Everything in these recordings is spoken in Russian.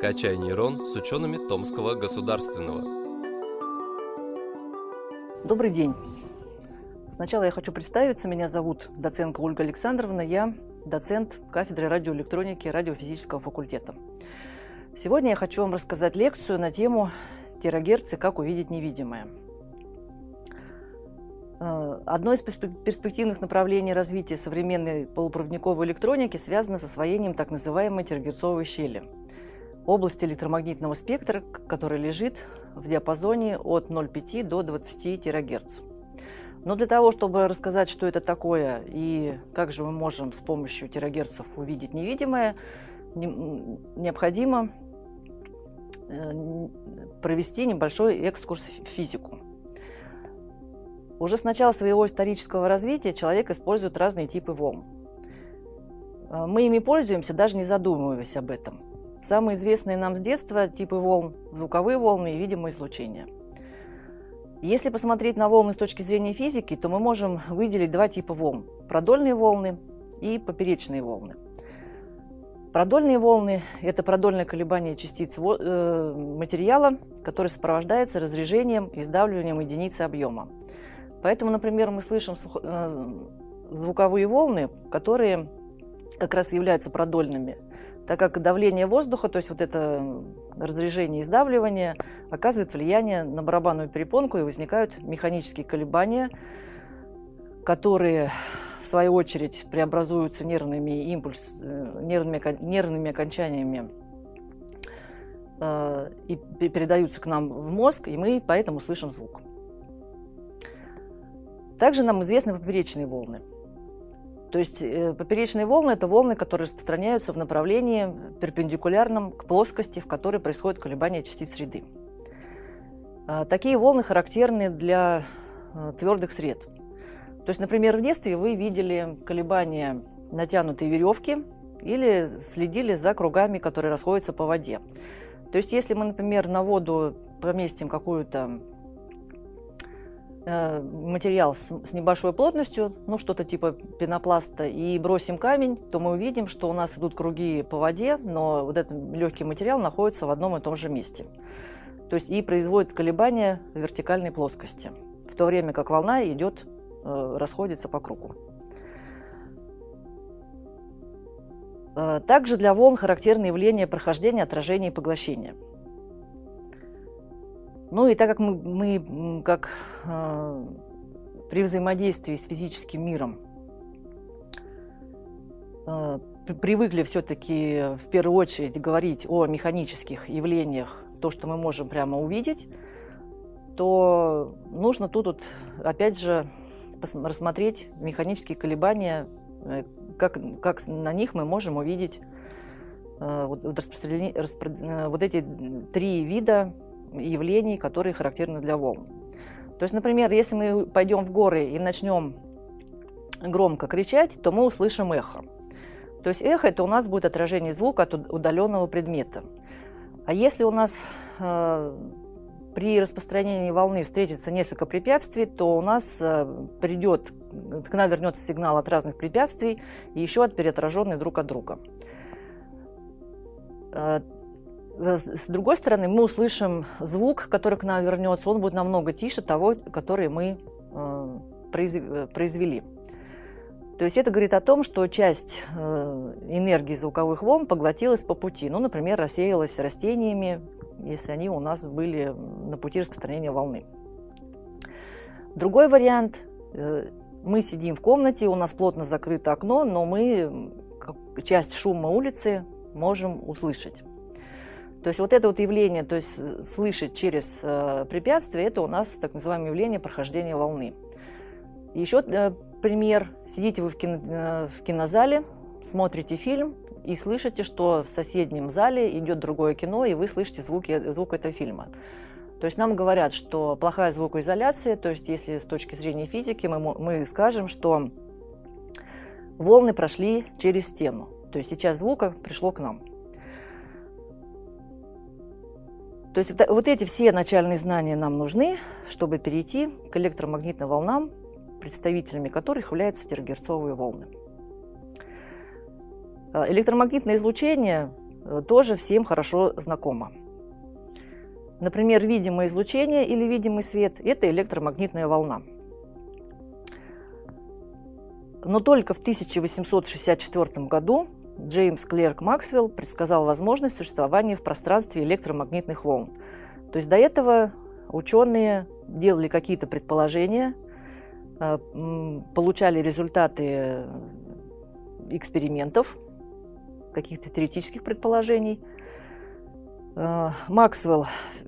«Качай нейрон» с учеными Томского государственного. Добрый день. Сначала я хочу представиться. Меня зовут доценка Ольга Александровна. Я доцент кафедры радиоэлектроники радиофизического факультета. Сегодня я хочу вам рассказать лекцию на тему терагерцы «Как увидеть невидимое». Э, одно из перспективных направлений развития современной полупроводниковой электроники связано с освоением так называемой тергерцовой щели – области электромагнитного спектра, который лежит в диапазоне от 0,5 до 20 терагерц. Но для того, чтобы рассказать, что это такое и как же мы можем с помощью терагерцев увидеть невидимое, необходимо э, провести небольшой экскурс в физику. Уже с начала своего исторического развития человек использует разные типы волн. Э, мы ими пользуемся, даже не задумываясь об этом. Самые известные нам с детства типы волн – звуковые волны и видимое излучение. Если посмотреть на волны с точки зрения физики, то мы можем выделить два типа волн – продольные волны и поперечные волны. Продольные волны – это продольное колебание частиц э, материала, которое сопровождается разрежением и сдавливанием единицы объема. Поэтому, например, мы слышим э, звуковые волны, которые как раз являются продольными, так как давление воздуха, то есть вот это разрежение и сдавливание, оказывает влияние на барабанную перепонку и возникают механические колебания, которые в свою очередь преобразуются нервными импульс, э, нервными, нервными окончаниями э, и передаются к нам в мозг, и мы поэтому слышим звук. Также нам известны поперечные волны. То есть э, поперечные волны – это волны, которые распространяются в направлении перпендикулярном к плоскости, в которой происходит колебание частиц среды. А, такие волны характерны для э, твердых сред. То есть, например, в детстве вы видели колебания натянутой веревки или следили за кругами, которые расходятся по воде. То есть, если мы, например, на воду поместим какую-то материал с, с небольшой плотностью, ну что-то типа пенопласта, и бросим камень, то мы увидим, что у нас идут круги по воде, но вот этот легкий материал находится в одном и том же месте. То есть и производит колебания в вертикальной плоскости, в то время как волна идет, э, расходится по кругу. Э, также для волн характерны явления прохождения, отражения и поглощения – ну и так как мы, мы как э, при взаимодействии с физическим миром э, привыкли все-таки в первую очередь говорить о механических явлениях, то, что мы можем прямо увидеть, то нужно тут вот, опять же рассмотреть механические колебания, э, как, как на них мы можем увидеть э, вот, распро, э, вот эти три вида явлений, которые характерны для волн. То есть, например, если мы пойдем в горы и начнем громко кричать, то мы услышим эхо. То есть эхо – это у нас будет отражение звука от удаленного предмета. А если у нас э, при распространении волны встретится несколько препятствий, то у нас э, придет, к нам вернется сигнал от разных препятствий и еще от переотраженных друг от друга. Э, с другой стороны, мы услышим звук, который к нам вернется, он будет намного тише того, который мы э, э, произвели. То есть это говорит о том, что часть энергии звуковых волн поглотилась по пути. Ну, например, рассеялась растениями, если они у нас были на пути распространения волны. Другой вариант. Мы сидим в комнате, у нас плотно закрыто окно, но мы часть шума улицы можем услышать. То есть вот это вот явление, то есть слышать через э, препятствие, это у нас так называемое явление прохождения волны. Еще э, пример. Сидите вы в, кино, э, в кинозале, смотрите фильм и слышите, что в соседнем зале идет другое кино, и вы слышите звуки, звук этого фильма. То есть нам говорят, что плохая звукоизоляция, то есть если с точки зрения физики мы, мы скажем, что волны прошли через стену. То есть сейчас звука пришло к нам. То есть вот эти все начальные знания нам нужны, чтобы перейти к электромагнитным волнам, представителями которых являются тергерцовые волны. Э, электромагнитное излучение э, тоже всем хорошо знакома. Например, видимое излучение или видимый свет – это электромагнитная волна. Но только в 1864 году Джеймс Клерк Максвелл предсказал возможность существования в пространстве электромагнитных волн. То есть до этого ученые делали какие-то предположения, э, получали результаты экспериментов, каких-то теоретических предположений. Э, Максвелл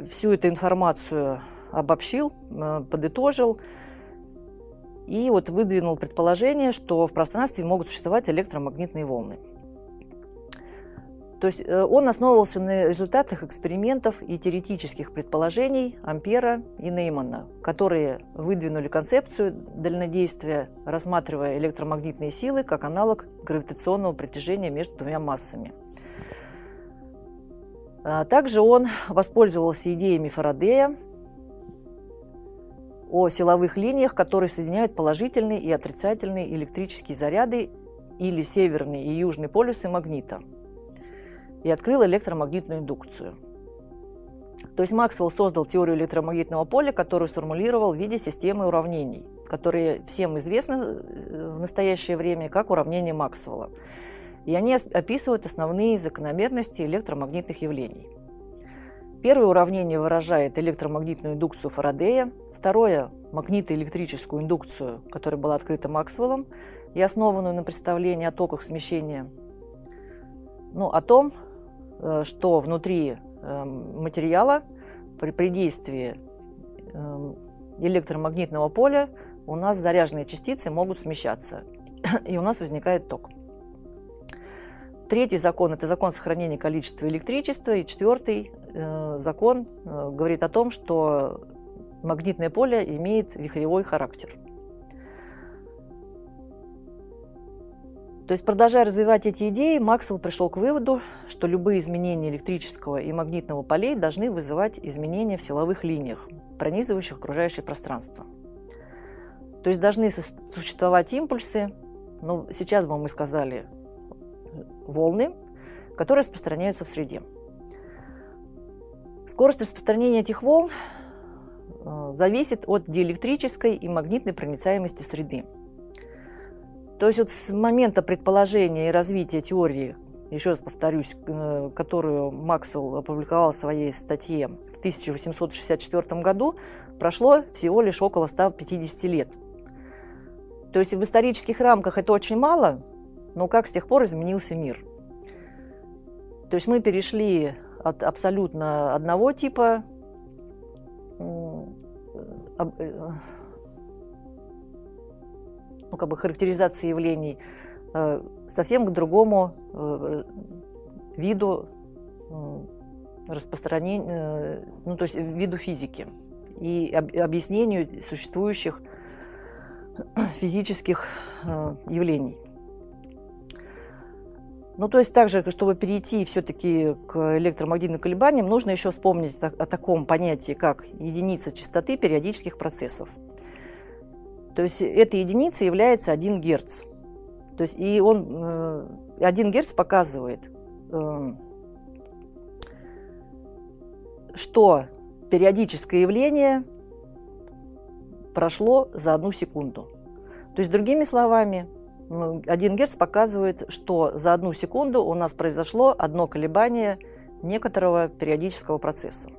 всю эту информацию обобщил, э, подытожил и вот выдвинул предположение, что в пространстве могут существовать электромагнитные волны. То есть э, он основывался на результатах экспериментов и теоретических предположений Ампера и Неймана, которые выдвинули концепцию дальнодействия, рассматривая электромагнитные силы как аналог гравитационного притяжения между двумя массами. А также он воспользовался идеями Фарадея о силовых линиях, которые соединяют положительные и отрицательные электрические заряды или северные и южные полюсы магнита – и открыл электромагнитную индукцию. То есть Максвелл создал теорию электромагнитного поля, которую сформулировал в виде системы уравнений, которые всем известны э, в настоящее время как уравнения Максвелла. И они описывают основные закономерности электромагнитных явлений. Первое уравнение выражает электромагнитную индукцию Фарадея, второе – магнитоэлектрическую индукцию, которая была открыта Максвеллом и основанную на представлении о токах смещения. Ну, о том, что внутри эм, материала при, при действии эм, электромагнитного поля у нас заряженные частицы могут смещаться, и у нас возникает ток. Третий закон – это закон сохранения количества электричества. И четвертый э, закон э, говорит о том, что магнитное поле имеет вихревой характер – То есть, продолжая развивать эти идеи, Максвелл пришел к выводу, что любые изменения электрического и магнитного полей должны вызывать изменения в силовых линиях, пронизывающих окружающее пространство. То есть должны существовать импульсы, ну, сейчас бы мы сказали, волны, которые распространяются в среде. Скорость распространения этих волн э, зависит от диэлектрической и магнитной проницаемости среды – то есть вот с момента предположения и развития теории, еще раз повторюсь, э, которую Максвелл опубликовал в своей статье в 1864 году, прошло всего лишь около 150 лет. То есть в исторических рамках это очень мало, но как с тех пор изменился мир. То есть мы перешли от абсолютно одного типа э, э, ну, как бы характеризации явлений э, совсем к другому э, виду распространения, э, ну, то есть виду физики и объяснению существующих физических явлений. Ну, то есть также, чтобы перейти все-таки к электромагнитным колебаниям, нужно еще вспомнить о, о таком понятии, как единица частоты периодических процессов – то есть эта единица является 1 Гц. То есть и он, 1 э, Гц показывает, э, что периодическое явление прошло за одну секунду. То есть, другими словами, 1 Гц показывает, что за одну секунду у нас произошло одно колебание некоторого периодического процесса.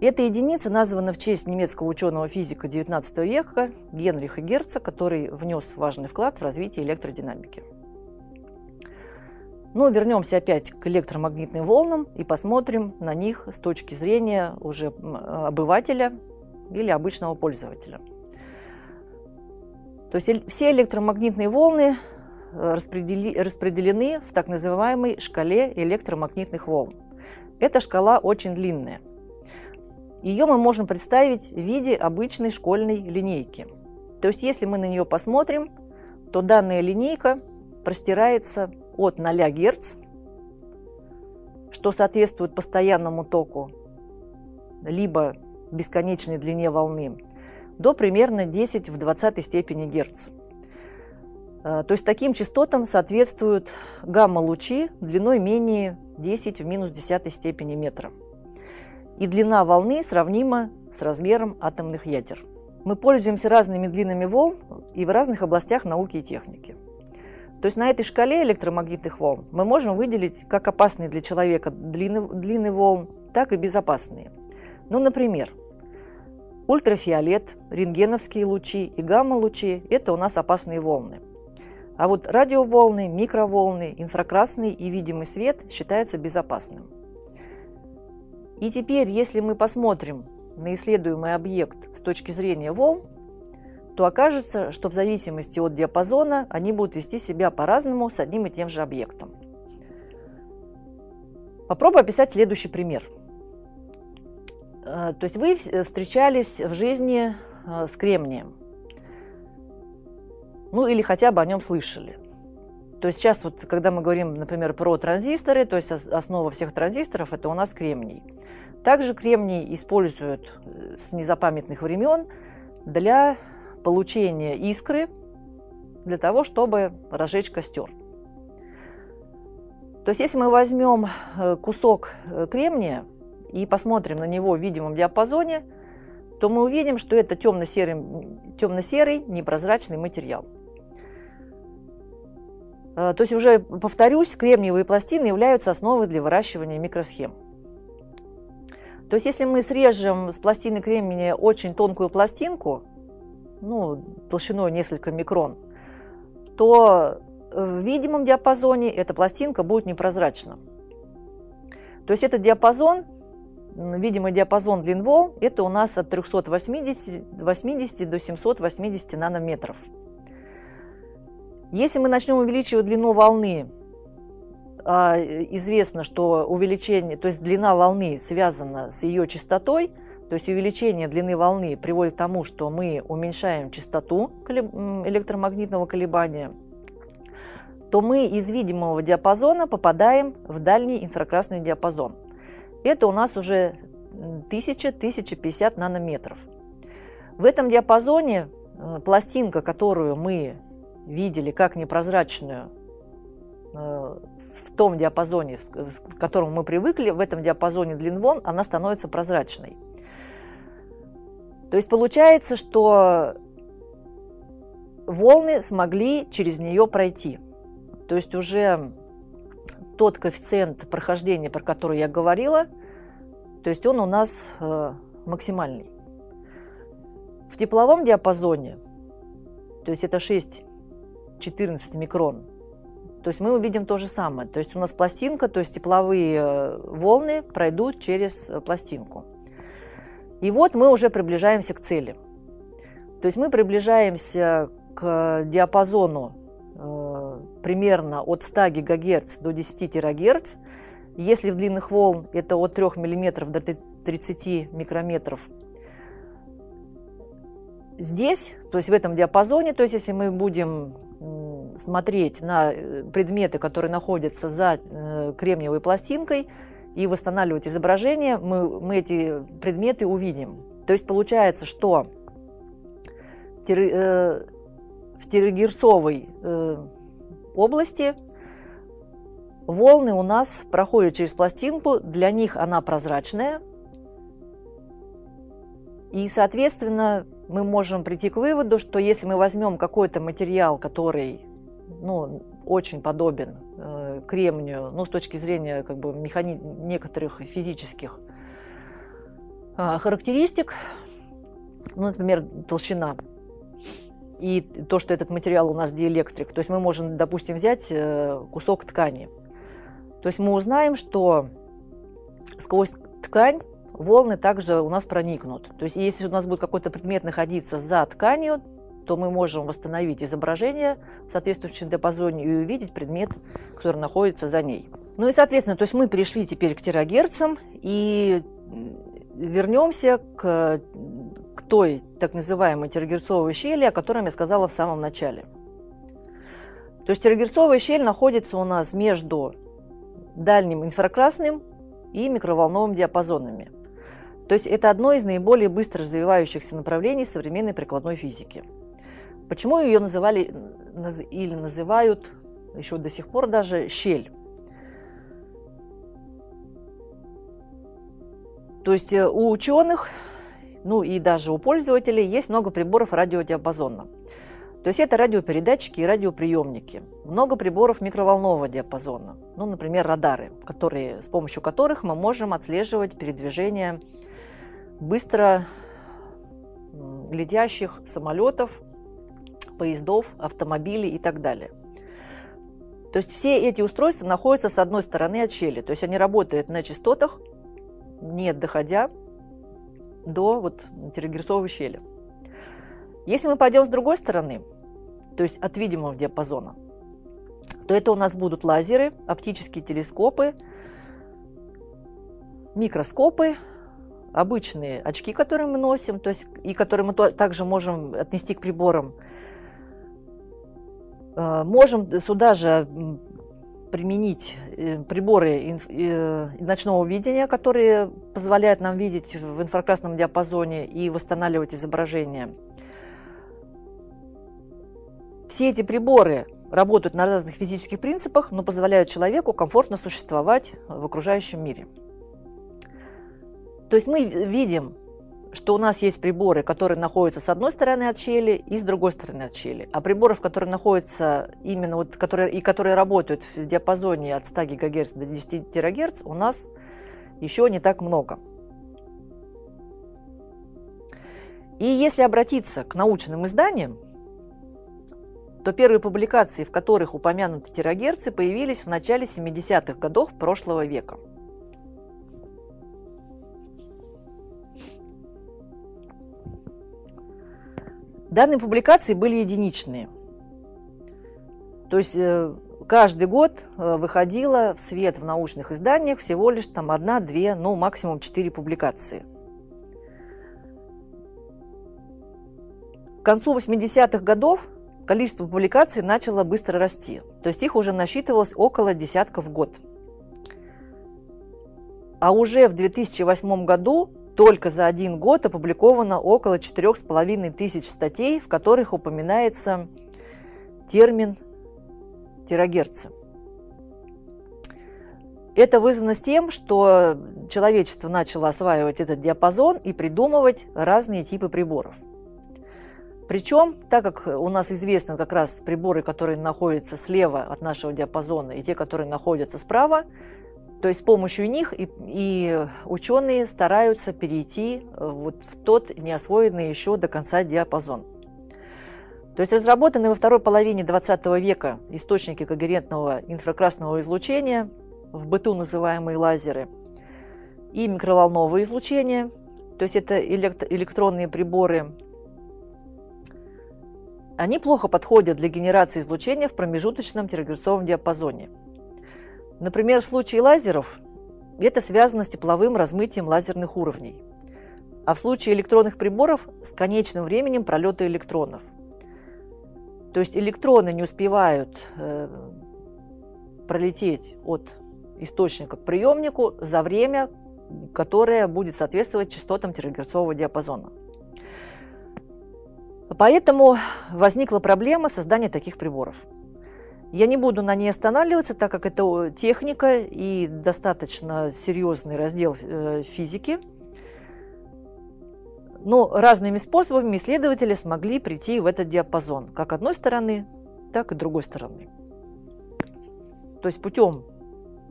Эта единица названа в честь немецкого ученого-физика XIX века Генриха Герца, который внес важный вклад в развитие электродинамики. Но вернемся опять к электромагнитным волнам и посмотрим на них с точки зрения уже обывателя или обычного пользователя. То есть все электромагнитные волны э, распределены в так называемой шкале электромагнитных волн. Эта шкала очень длинная. Ее мы можем представить в виде обычной школьной линейки. То есть, если мы на нее посмотрим, то данная линейка простирается от 0 Гц, что соответствует постоянному току, либо бесконечной длине волны, до примерно 10 в 20 степени Герц. То есть таким частотам соответствуют гамма-лучи длиной менее 10 в минус 10 степени метра. И длина волны сравнима с размером атомных ядер. Мы пользуемся разными длинами волн и в разных областях науки и техники. То есть на этой шкале электромагнитных волн мы можем выделить как опасные для человека длины, длины волн, так и безопасные. Ну, например, ультрафиолет, рентгеновские лучи и гамма-лучи – это у нас опасные волны. А вот радиоволны, микроволны, инфракрасный и видимый свет считаются безопасным. И теперь, если мы посмотрим на исследуемый объект с точки зрения волн, то окажется, что в зависимости от диапазона они будут вести себя по-разному с одним и тем же объектом. Попробую описать следующий пример. Э, то есть вы встречались в жизни э, с кремнием. Ну или хотя бы о нем слышали. То есть сейчас вот, когда мы говорим, например, про транзисторы, то есть основа всех транзисторов – это у нас кремний. Также кремний используют э, с незапамятных времен для получения искры, для того, чтобы разжечь костер. То есть если мы возьмем э, кусок э, кремния и посмотрим на него в видимом диапазоне, то мы увидим, что это темно-серый, темно-серый непрозрачный материал. То есть уже, повторюсь, кремниевые пластины являются основой для выращивания микросхем. То есть если мы срежем с пластины кремния очень тонкую пластинку, ну, толщиной несколько микрон, то в видимом диапазоне эта пластинка будет непрозрачна. То есть этот диапазон, видимый диапазон длин волн, это у нас от 380 80 до 780 нанометров. Если мы начнем увеличивать длину волны известно, что увеличение, то есть длина волны связана с ее частотой, то есть увеличение длины волны приводит к тому, что мы уменьшаем частоту электромагнитного колебания, то мы из видимого диапазона попадаем в дальний инфракрасный диапазон. Это у нас уже 1000-1050 нанометров. В этом диапазоне э, пластинка, которую мы видели как непрозрачную э, том диапазоне, к которому мы привыкли, в этом диапазоне длин волн, она становится прозрачной. То есть получается, что волны смогли через нее пройти. То есть уже тот коэффициент прохождения, про который я говорила, то есть он у нас э, максимальный. В тепловом диапазоне, то есть это 6-14 микрон, то есть мы увидим то же самое. То есть у нас пластинка, то есть тепловые э, волны пройдут через э, пластинку. И вот мы уже приближаемся к цели. То есть мы приближаемся к диапазону э, примерно от 100 ГГц до 10 ТГц. Если в длинных волн это от 3 мм до 30 микрометров. Здесь, то есть в этом диапазоне, то есть если мы будем смотреть на э, предметы, которые находятся за э, кремниевой пластинкой, и восстанавливать изображение, мы, мы эти предметы увидим. То есть получается, что э, в терагерцовой области волны у нас проходят через пластинку, для них она прозрачная, и, соответственно, мы можем прийти к выводу, что если мы возьмем какой-то материал, который ну, очень подобен э, кремнию, ну, с точки зрения как бы, механи... некоторых физических э, характеристик, ну, например, толщина и то, что этот материал у нас диэлектрик. То есть мы можем, допустим, взять э, кусок ткани. То есть мы узнаем, что сквозь ткань волны также у нас проникнут. То есть если у нас будет какой-то предмет находиться за тканью, то мы можем восстановить изображение в соответствующем диапазоне и увидеть предмет, который находится за ней. Ну и, соответственно, то есть мы перешли теперь к терагерцам и вернемся к, к той так называемой терагерцовой щели, о которой я сказала в самом начале. То есть терагерцовая щель находится у нас между дальним инфракрасным и микроволновым диапазонами. То есть это одно из наиболее быстро развивающихся направлений современной прикладной физики. Почему ее называли или называют еще до сих пор даже щель? То есть э, у ученых, ну и даже у пользователей есть много приборов радиодиапазона. То есть это радиопередатчики и радиоприемники. Много приборов микроволнового диапазона. Ну, например, радары, которые, с помощью которых мы можем отслеживать передвижение быстро летящих самолетов, поездов, автомобилей и так далее. То есть все эти устройства находятся с одной стороны от щели. То есть они работают на частотах, не доходя до вот терагерцовой щели. Если мы пойдем с другой стороны, то есть от видимого диапазона, то это у нас будут лазеры, оптические телескопы, микроскопы, обычные очки, которые мы носим, то есть и которые мы также можем отнести к приборам. Э, можем сюда же применить э, приборы э, ночного видения, которые позволяют нам видеть в инфракрасном диапазоне и восстанавливать изображение. Все эти приборы работают на разных физических принципах, но позволяют человеку комфортно существовать в окружающем мире. То есть мы видим что у нас есть приборы, которые находятся с одной стороны от щели и с другой стороны от щели. А приборов, которые находятся именно вот, которые, и которые работают в диапазоне от 100 ГГц до 10 ТГц, у нас еще не так много. И если обратиться к научным изданиям, то первые публикации, в которых упомянуты терагерцы, появились в начале 70-х годов прошлого века – Данные публикации были единичные. То есть э, каждый год э, выходило в свет в научных изданиях всего лишь там одна, две, ну максимум четыре публикации. К концу 80-х годов количество публикаций начало быстро расти. То есть их уже насчитывалось около десятков в год. А уже в 2008 году только за один год опубликовано около 4,5 тысяч статей, в которых упоминается термин терагерцы. Это вызвано с тем, что человечество начало осваивать этот диапазон и придумывать разные типы приборов. Причем, так как у нас известны как раз приборы, которые находятся слева от нашего диапазона, и те, которые находятся справа, то есть с помощью них и, и ученые стараются перейти э, вот в тот неосвоенный еще до конца диапазон. То есть разработанные во второй половине 20 века источники когерентного инфракрасного излучения, в быту называемые лазеры, и микроволновое излучение, то есть это электронные приборы, они плохо подходят для генерации излучения в промежуточном терагерцовом диапазоне – Например, в случае лазеров это связано с тепловым размытием лазерных уровней, а в случае электронных приборов с конечным временем пролета электронов. То есть электроны не успевают э, пролететь от источника к приемнику за время, которое будет соответствовать частотам терагерцового диапазона. Поэтому возникла проблема создания таких приборов – я не буду на ней останавливаться, так как это техника и достаточно серьезный раздел э, физики. Но разными способами исследователи смогли прийти в этот диапазон, как одной стороны, так и другой стороны. То есть путем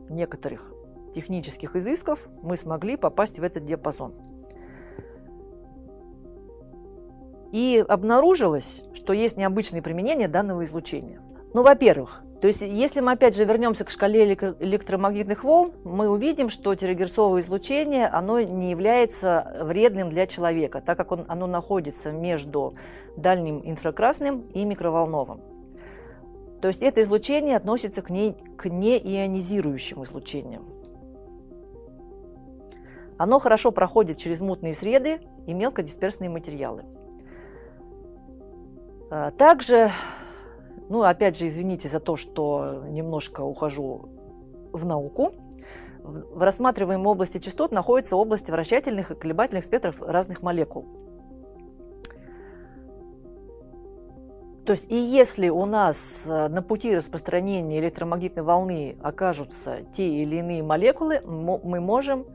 некоторых технических изысков мы смогли попасть в этот диапазон. И обнаружилось, что есть необычные применения данного излучения. Ну, во-первых, то есть, если мы опять же вернемся к шкале электромагнитных волн, мы увидим, что терагерцовое излучение, оно не является вредным для человека, так как он, оно находится между дальним инфракрасным и микроволновым. То есть это излучение относится к, не, к неионизирующим излучениям. Оно хорошо проходит через мутные среды и мелкодисперсные материалы. А, также ну, опять же, извините за то, что немножко ухожу в науку. В рассматриваемой области частот находятся области вращательных и колебательных спектров разных молекул. То есть и если у нас э, на пути распространения электромагнитной волны окажутся те или иные молекулы, мы можем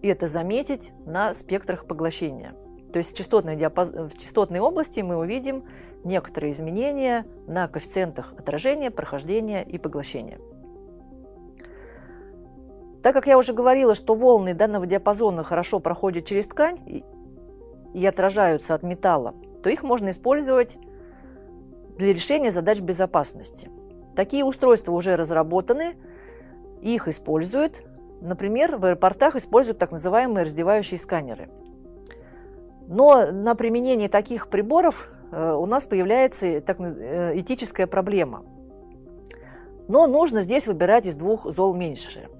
это заметить на спектрах поглощения. То есть в частотной, диапаз... в частотной области мы увидим некоторые изменения на коэффициентах отражения, прохождения и поглощения. Так как я уже говорила, что волны данного диапазона хорошо проходят через ткань и отражаются от металла, то их можно использовать для решения задач безопасности. Такие устройства уже разработаны, их используют. Например, в аэропортах используют так называемые раздевающие сканеры. Но на применение таких приборов у нас появляется так, э, этическая проблема. Но нужно здесь выбирать из двух зол меньше –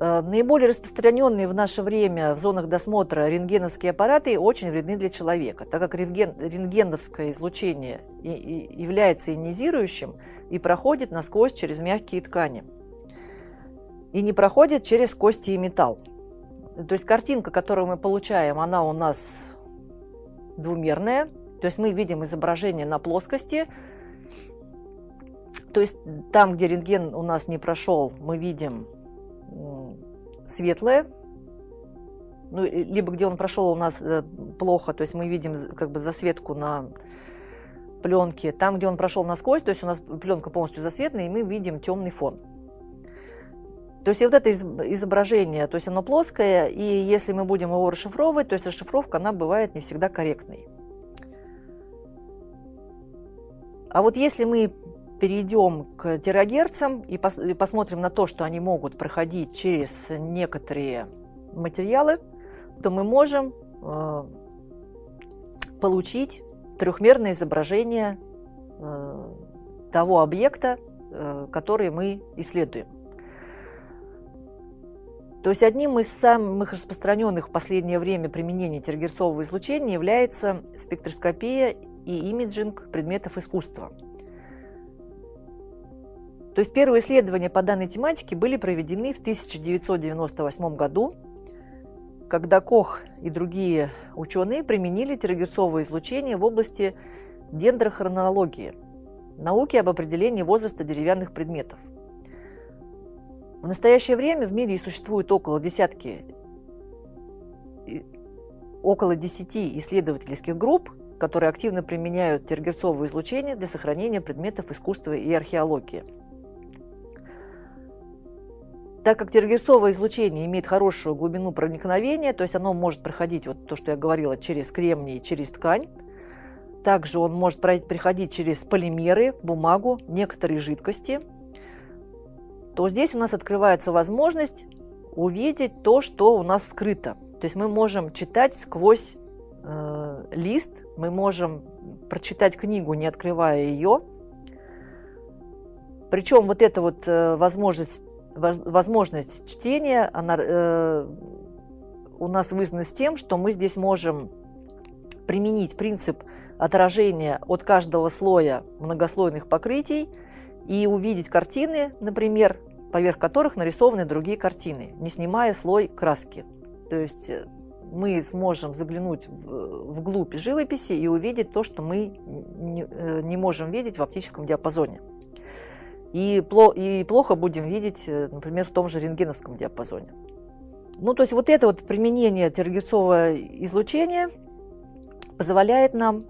Э, наиболее распространенные в наше время в зонах досмотра рентгеновские аппараты очень вредны для человека, так как рентген, рентгеновское излучение и, и является ионизирующим и проходит насквозь через мягкие ткани. И не проходит через кости и металл. То есть картинка, которую мы получаем, она у нас двумерная. То есть мы видим изображение на плоскости. То есть там, где рентген у нас не прошел, мы видим светлое, ну, либо где он прошел у нас э, плохо, то есть мы видим как бы засветку на пленке. Там, где он прошел насквозь, то есть у нас пленка полностью засветная, и мы видим темный фон. То есть вот это изображение, то есть оно плоское, и если мы будем его расшифровывать, то есть расшифровка, она бывает не всегда корректной. А вот если мы перейдем к терагерцам и, пос и посмотрим на то, что они могут проходить через некоторые материалы, то мы можем э, получить трехмерное изображение э, того объекта, э, который мы исследуем. То есть одним из самых распространенных в последнее время применений тергерцового излучения является спектроскопия и имиджинг предметов искусства – то есть первые исследования по данной тематике были проведены в 1998 году, когда Кох и другие ученые применили терагерцовое излучение в области дендрохронологии, науки об определении возраста деревянных предметов. В настоящее время в мире существует около десятки, около десяти исследовательских групп, которые активно применяют тергерцовое излучение для сохранения предметов искусства и археологии – так как тергерцовое излучение имеет хорошую глубину проникновения, то есть оно может проходить, вот то, что я говорила, через кремний, через ткань, также он может проходить через полимеры, бумагу, некоторые жидкости, то здесь у нас открывается возможность увидеть то, что у нас скрыто. То есть мы можем читать сквозь э, лист, мы можем прочитать книгу, не открывая ее. Причем вот эта вот э, возможность возможность чтения, она э, у нас вызвана с тем, что мы здесь можем применить принцип отражения от каждого слоя многослойных покрытий и увидеть картины, например, поверх которых нарисованы другие картины, не снимая слой краски. То есть мы сможем заглянуть в, вглубь живописи и увидеть то, что мы не, э, не можем видеть в оптическом диапазоне. И, и плохо будем видеть, э, например, в том же рентгеновском диапазоне. Ну, то есть вот это вот применение тергерцового излучения позволяет нам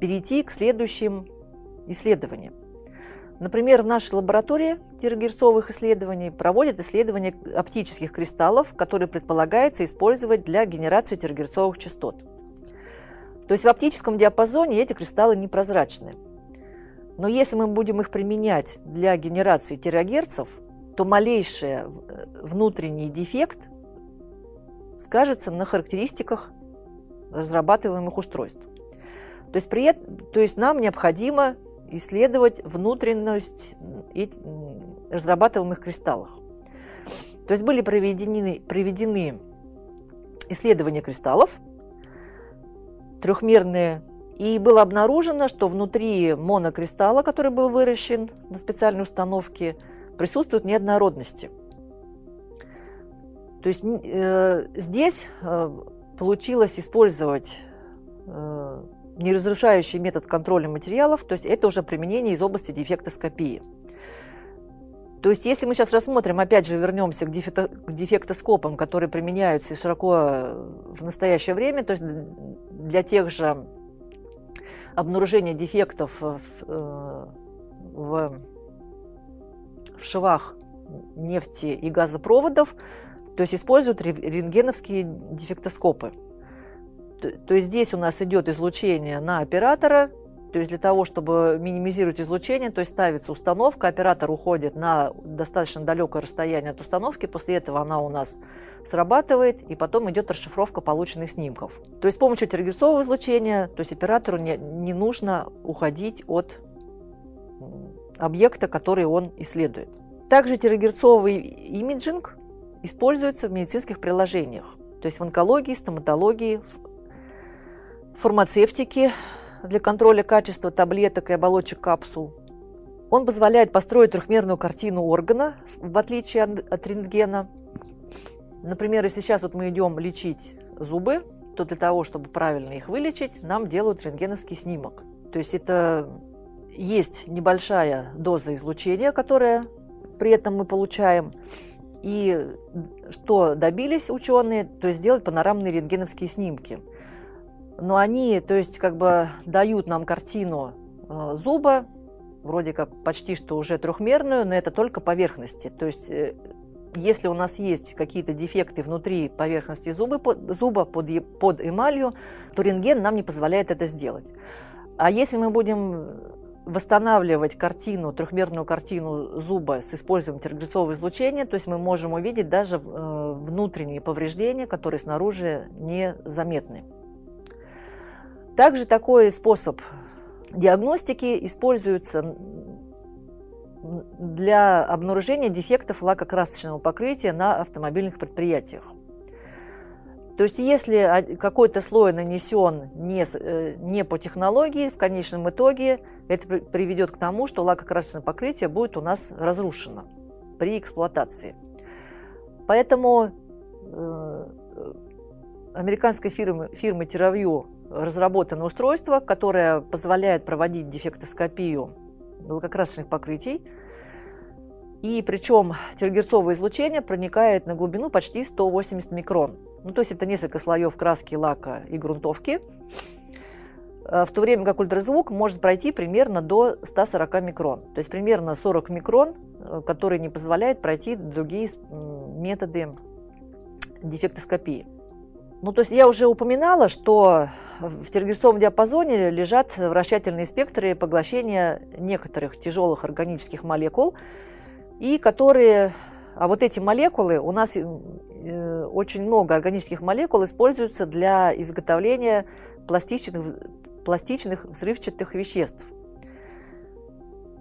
перейти к следующим исследованиям. Например, в нашей лаборатории тергерцовых исследований проводят исследования оптических кристаллов, которые предполагается использовать для генерации тергерцовых частот. То есть в оптическом диапазоне эти кристаллы непрозрачны. Но если мы будем их применять для генерации терагерцев, то малейший э, внутренний дефект скажется на характеристиках разрабатываемых устройств. То есть, при, то есть нам необходимо исследовать внутренность разрабатываемых кристаллов. То есть были проведены, проведены исследования кристаллов, трехмерные и было обнаружено, что внутри монокристалла, который был выращен на специальной установке, присутствуют неоднородности. То есть э, здесь э, получилось использовать э, неразрушающий метод контроля материалов, то есть это уже применение из области дефектоскопии. То есть если мы сейчас рассмотрим, опять же вернемся к, дефекто, к дефектоскопам, которые применяются широко в настоящее время, то есть для тех же обнаружения дефектов в, э, в, в швах нефти и газопроводов, то есть используют рентгеновские дефектоскопы. То, есть здесь у нас идет излучение на оператора, то есть для того, чтобы минимизировать излучение, то есть ставится установка, оператор уходит на достаточно далекое расстояние от установки, после этого она у нас срабатывает, и потом идет расшифровка полученных снимков. То есть с помощью терагерцового излучения, то есть оператору не, не нужно уходить от объекта, который он исследует. Также терагерцовый имиджинг используется в медицинских приложениях, то есть в онкологии, стоматологии, фармацевтике для контроля качества таблеток и оболочек капсул. Он позволяет построить трехмерную картину органа, в отличие от рентгена. Например, если сейчас вот мы идем лечить зубы, то для того, чтобы правильно их вылечить, нам делают рентгеновский снимок. То есть это есть небольшая доза излучения, которая при этом мы получаем. И что добились ученые, то есть сделать панорамные рентгеновские снимки. Но они, то есть, как бы дают нам картину э, зуба, вроде как почти что уже трехмерную, но это только поверхности. То есть, э, если у нас есть какие-то дефекты внутри поверхности под, зуба под, под эмалью, то рентген нам не позволяет это сделать. А если мы будем восстанавливать картину, трехмерную картину зуба с использованием термогрецового излучения, то есть мы можем увидеть даже э, внутренние повреждения, которые снаружи незаметны. Также такой способ диагностики используется для обнаружения дефектов лакокрасочного покрытия на автомобильных предприятиях. То есть если какой-то слой нанесен не, э, не по технологии, в конечном итоге это приведет к тому, что лакокрасочное покрытие будет у нас разрушено при эксплуатации. Поэтому э, американской фирмы, фирмы TeraView разработано устройство, которое позволяет проводить дефектоскопию лакокрасочных покрытий. И причем тергерцовое излучение проникает на глубину почти 180 микрон. Ну, то есть это несколько слоев краски, лака и грунтовки. Э, в то время как ультразвук может пройти примерно до 140 микрон. То есть примерно 40 микрон, э, которые не позволяют пройти другие методы дефектоскопии. Ну, то есть я уже упоминала, что в тергерцовом диапазоне лежат вращательные спектры поглощения некоторых тяжелых органических молекул, и которые, а вот эти молекулы, у нас э, очень много органических молекул используются для изготовления пластичных, пластичных взрывчатых веществ.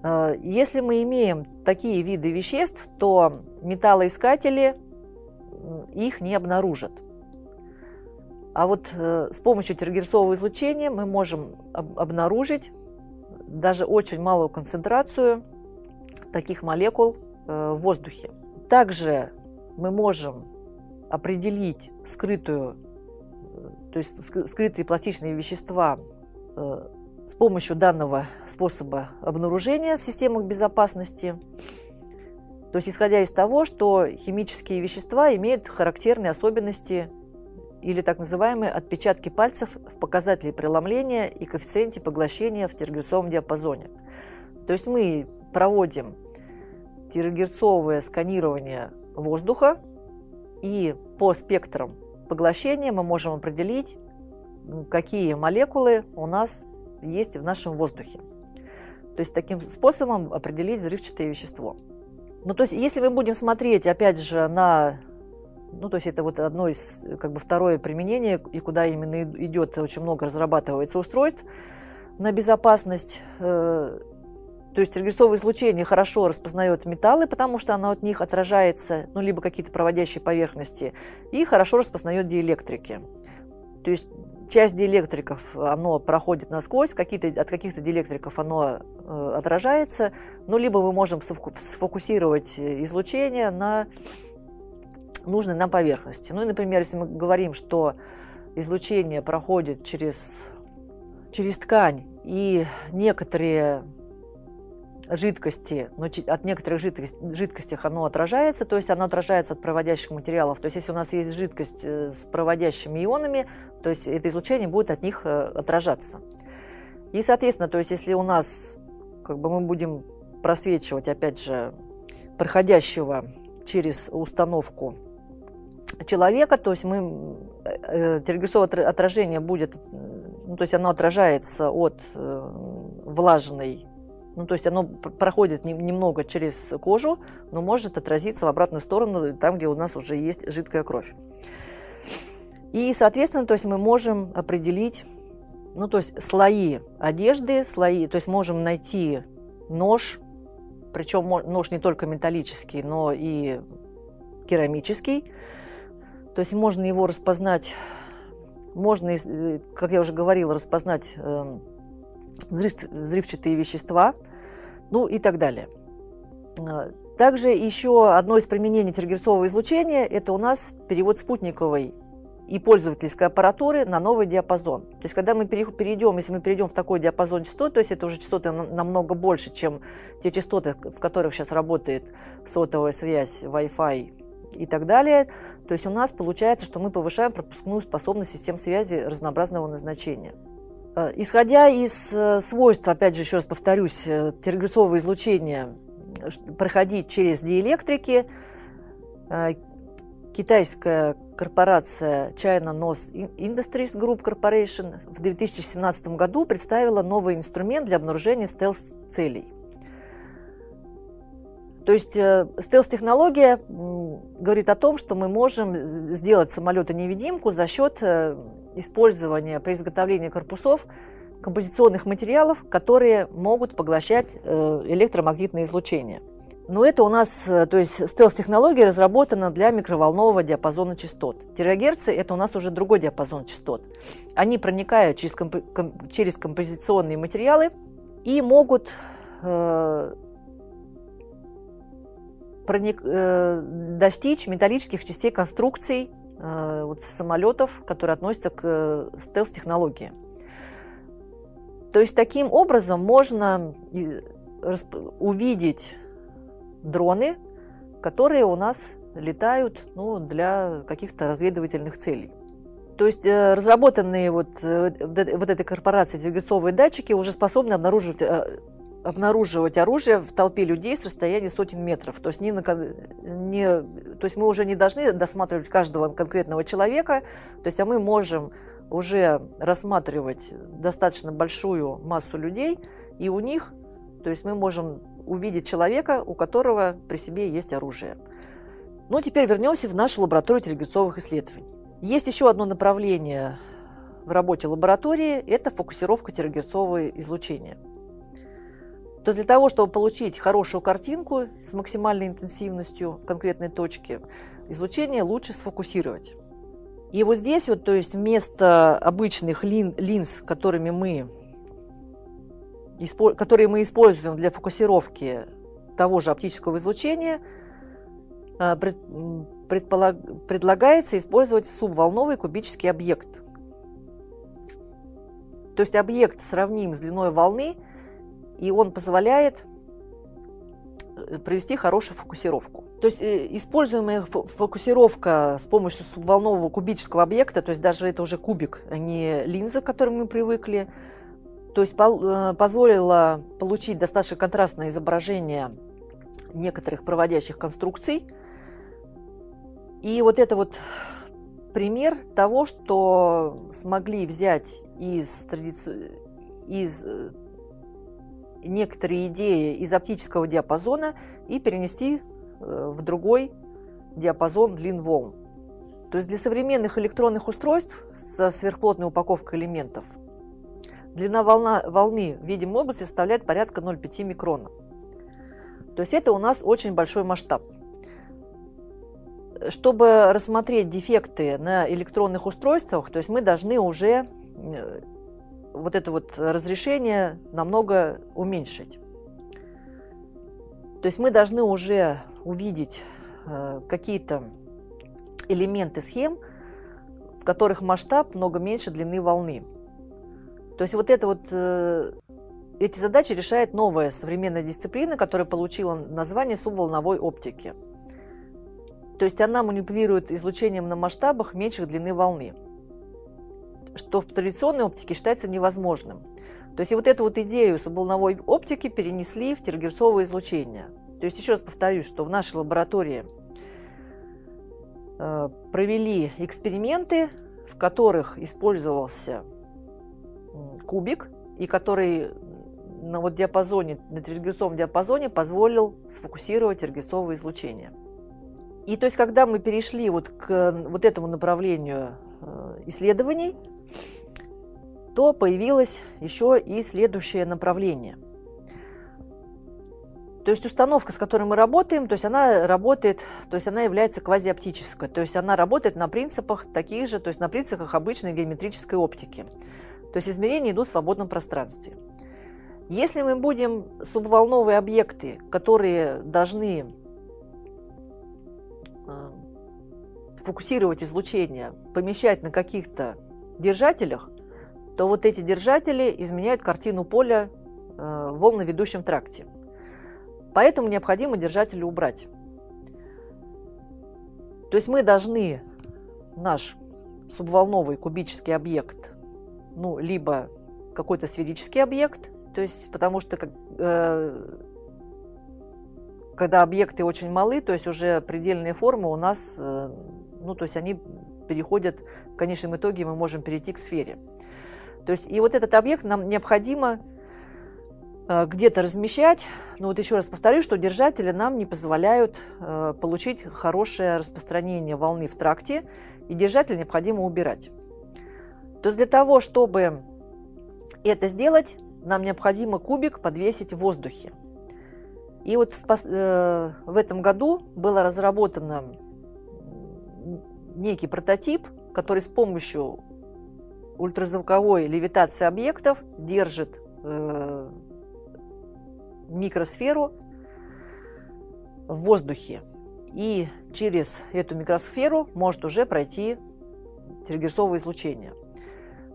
Э, если мы имеем такие виды веществ, то металлоискатели их не обнаружат. А вот э, с помощью тергерцового излучения мы можем об- обнаружить даже очень малую концентрацию таких молекул э, в воздухе. Также мы можем определить скрытую, то есть скрытые пластичные вещества э, с помощью данного способа обнаружения в системах безопасности. То есть исходя из того, что химические вещества имеют характерные особенности или так называемые отпечатки пальцев в показателе преломления и коэффициенте поглощения в тергерцовом диапазоне. То есть мы проводим тергерцовое сканирование воздуха, и по спектрам поглощения мы можем определить, какие молекулы у нас есть в нашем воздухе. То есть таким способом определить взрывчатое вещество. Ну, то есть, если мы будем смотреть, опять же, на ну, то есть это вот одно из, как бы второе применение, и куда именно идет, очень много разрабатывается устройств на безопасность. Э, то есть регрессовое излучение хорошо распознает металлы, потому что оно от них отражается, ну, либо какие-то проводящие поверхности, и хорошо распознает диэлектрики. То есть часть диэлектриков оно проходит насквозь, какие-то, от каких-то диэлектриков оно э, отражается, ну, либо мы можем сфокусировать излучение на нужной нам поверхности. Ну и, например, если мы говорим, что излучение проходит через через ткань и некоторые жидкости, но от некоторых жидкостей, оно отражается, то есть оно отражается от проводящих материалов. То есть если у нас есть жидкость э, с проводящими ионами, то есть это излучение будет от них э, отражаться. И, соответственно, то есть если у нас, как бы мы будем просвечивать, опять же, проходящего через установку человека, то есть мы э, термогресовое отражение будет, ну, то есть оно отражается от влажной ну, то есть оно проходит немного через кожу, но может отразиться в обратную сторону, там, где у нас уже есть жидкая кровь. И, соответственно, то есть мы можем определить, ну, то есть слои одежды, слои, то есть можем найти нож, причем нож не только металлический, но и керамический. То есть можно его распознать, можно, э, как я уже говорила, распознать эм, взрывчатые вещества, ну и так далее. А, также еще одно из применений тергерцового излучения – это у нас перевод спутниковой и пользовательской аппаратуры на новый диапазон. То есть, когда мы перейдем, если мы перейдем в такой диапазон частот, то есть это уже частоты намного больше, чем те частоты, в которых сейчас работает сотовая связь, Wi-Fi и так далее, то есть у нас получается, что мы повышаем пропускную способность систем связи разнообразного назначения. Э, исходя из э, свойств, опять же, еще раз повторюсь, э, термогресового излучения проходить через диэлектрики, китайская корпорация China North Industries Group Corporation в 2017 году представила новый инструмент для обнаружения стелс-целей. То есть стелс-технология говорит о том, что мы можем сделать самолета-невидимку за счет использования при изготовлении корпусов композиционных материалов, которые могут поглощать э, электромагнитное излучение. Но это у нас, э, то есть стелс-технология разработана для микроволнового диапазона частот. Терагерцы – это у нас уже другой диапазон частот. Они проникают через, комп через композиционные материалы и могут э, проник, э, достичь металлических частей конструкций Э, вот, самолетов, которые относятся к э, стелс-технологии. То есть таким образом можно увидеть дроны, которые у нас летают ну, для каких-то разведывательных целей. То есть э, разработанные вот, вот этой корпорацией телегрецовые датчики уже способны обнаруживать обнаруживать оружие в толпе людей с расстояния сотен метров. То есть, не, не, то есть мы уже не должны досматривать каждого конкретного человека, то есть а мы можем уже рассматривать достаточно большую массу людей, и у них, то есть мы можем увидеть человека, у которого при себе есть оружие. Ну, теперь вернемся в нашу лабораторию телегрецовых исследований. Есть еще одно направление в работе лаборатории – это фокусировка терагерцового излучения – то есть для того, чтобы получить хорошую картинку с максимальной интенсивностью в конкретной точке, излучение лучше сфокусировать. И вот здесь вот, то есть вместо обычных лин, линз, которыми мы, которые мы используем для фокусировки того же оптического излучения, а, предполаг, предлагается использовать субволновый кубический объект. То есть объект сравним с длиной волны – и он позволяет э, провести хорошую фокусировку. То есть э, используемая фокусировка с помощью субволнового кубического объекта, то есть даже это уже кубик, а не линза, к которой мы привыкли, то есть э, позволила получить достаточно контрастное изображение некоторых проводящих конструкций. И вот это вот пример того, что смогли взять из, традици... из некоторые идеи из оптического диапазона и перенести э, в другой диапазон длин волн. То есть для современных электронных устройств со сверхплотной упаковкой элементов длина волна, волны в видимой области составляет порядка 0,5 микрона. То есть это у нас очень большой масштаб. Чтобы рассмотреть дефекты на электронных устройствах, то есть мы должны уже э, вот это вот разрешение намного уменьшить. То есть мы должны уже увидеть э, какие-то элементы схем, в которых масштаб много меньше длины волны. То есть вот это вот э, эти задачи решает новая современная дисциплина, которая получила название субволновой оптики. То есть она манипулирует излучением на масштабах меньших длины волны, что в традиционной оптике считается невозможным. То есть и вот эту вот идею субволновой оптики перенесли в терагерцовое излучение. То есть еще раз повторюсь, что в нашей лаборатории э, провели эксперименты, в которых использовался кубик, и который на вот диапазоне, на тригерцовом диапазоне позволил сфокусировать тригерцовое излучение. И то есть, когда мы перешли вот к вот этому направлению э, исследований, то появилось еще и следующее направление. То есть установка, с которой мы работаем, то есть она работает, то есть она является квазиоптической, то есть она работает на принципах таких же, то есть на принципах обычной геометрической оптики. То есть измерения идут в свободном пространстве. Если мы будем субволновые объекты, которые должны э, фокусировать излучение, помещать на каких-то держателях, то вот эти держатели изменяют картину поля э, в волноведущем тракте. Поэтому необходимо держатели убрать. То есть мы должны наш субволновый кубический объект, ну, либо какой-то сферический объект, то есть потому что э, когда объекты очень малы, то есть уже предельные формы у нас, э, ну, то есть они переходят, в конечном итоге мы можем перейти к сфере. То есть и вот этот объект нам необходимо э, где-то размещать. Но вот еще раз повторю, что держатели нам не позволяют э, получить хорошее распространение волны в тракте, и держатель необходимо убирать. То есть для того, чтобы это сделать, нам необходимо кубик подвесить в воздухе. И вот в, э, в этом году было разработано некий прототип, который с помощью ультразвуковой левитации объектов держит э, микросферу в воздухе. И через эту микросферу может уже пройти тергерсовое излучение.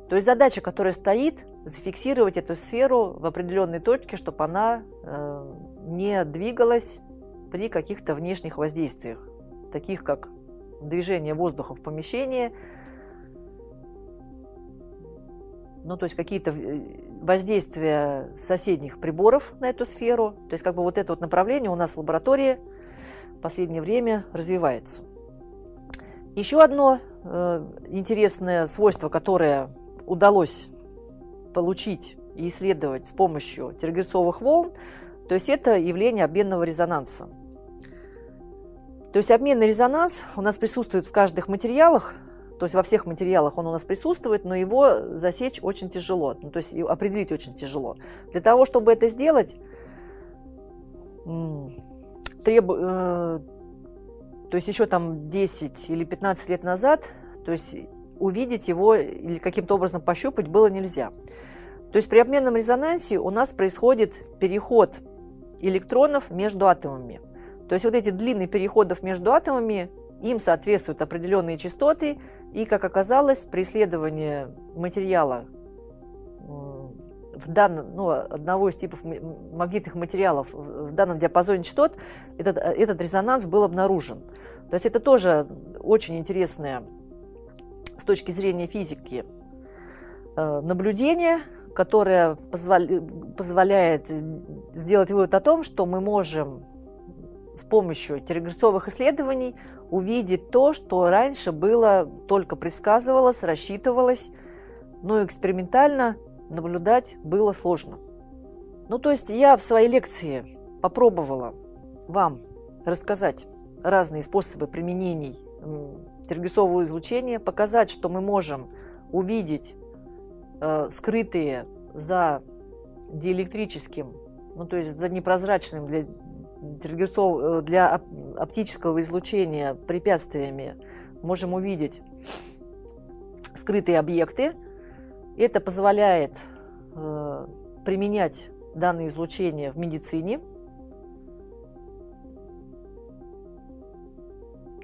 То есть задача, которая стоит, зафиксировать эту сферу в определенной точке, чтобы она э, не двигалась при каких-то внешних воздействиях, таких как движение воздуха в помещении, ну, то есть какие-то э, воздействия соседних приборов на эту сферу. То есть как бы вот это вот направление у нас в лаборатории в последнее время развивается. Еще одно э, интересное свойство, которое удалось получить и исследовать с помощью тергерцовых волн, то есть это явление обменного резонанса. То есть обменный резонанс у нас присутствует в каждых материалах, то есть во всех материалах он у нас присутствует, но его засечь очень тяжело, ну, то есть определить очень тяжело. Для того, чтобы это сделать, требу, э, то есть еще там 10 или 15 лет назад, то есть увидеть его или каким-то образом пощупать было нельзя. То есть при обменном резонансе у нас происходит переход электронов между атомами. То есть вот эти длины переходов между атомами, им соответствуют определенные частоты, и, как оказалось, при исследовании материала в данном, ну, одного из типов магнитных материалов в данном диапазоне частот, этот, этот резонанс был обнаружен. То есть это тоже очень интересное с точки зрения физики э, наблюдение, которое позволяет сделать вывод о том, что мы можем с помощью террегрессовых исследований увидеть то, что раньше было только предсказывалось, рассчитывалось, но экспериментально наблюдать было сложно. Ну, то есть я в своей лекции попробовала вам рассказать разные способы применений террегрессового излучения, показать, что мы можем увидеть э, скрытые за диэлектрическим, ну, то есть за непрозрачным для Тергерцов э, для оптического излучения препятствиями можем увидеть скрытые объекты. Это позволяет э, применять данное излучение в медицине,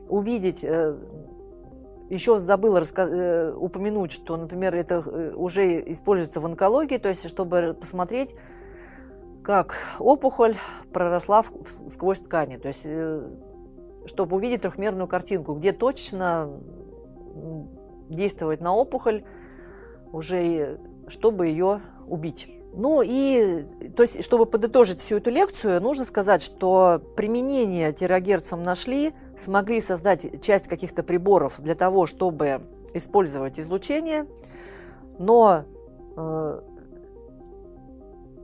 увидеть, э, еще забыла раска- упомянуть, что, например, это уже используется в онкологии, то есть чтобы посмотреть, как опухоль проросла сквозь ткани. То есть чтобы увидеть трехмерную картинку, где точно действовать на опухоль, уже чтобы ее убить. Ну и, то есть, чтобы подытожить всю эту лекцию, нужно сказать, что применение терагерцам нашли, смогли создать часть каких-то приборов для того, чтобы использовать излучение, но э,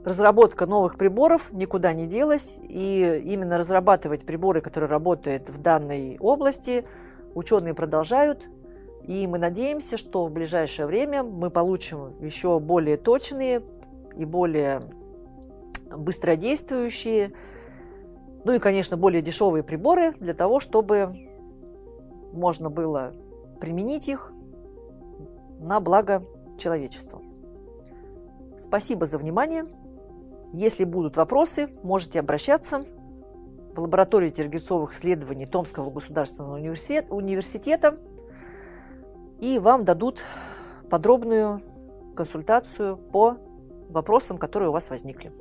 разработка новых приборов никуда не делась, и именно разрабатывать приборы, которые работают в данной области, ученые продолжают, и мы надеемся, что в ближайшее время мы получим еще более точные и более быстродействующие, ну и, конечно, более дешевые приборы для того, чтобы можно было применить их на благо человечества. Спасибо за внимание. Если будут вопросы, можете обращаться в лабораторию тергецовых исследований Томского государственного университета, и вам дадут подробную консультацию по вопросам, которые у вас возникли.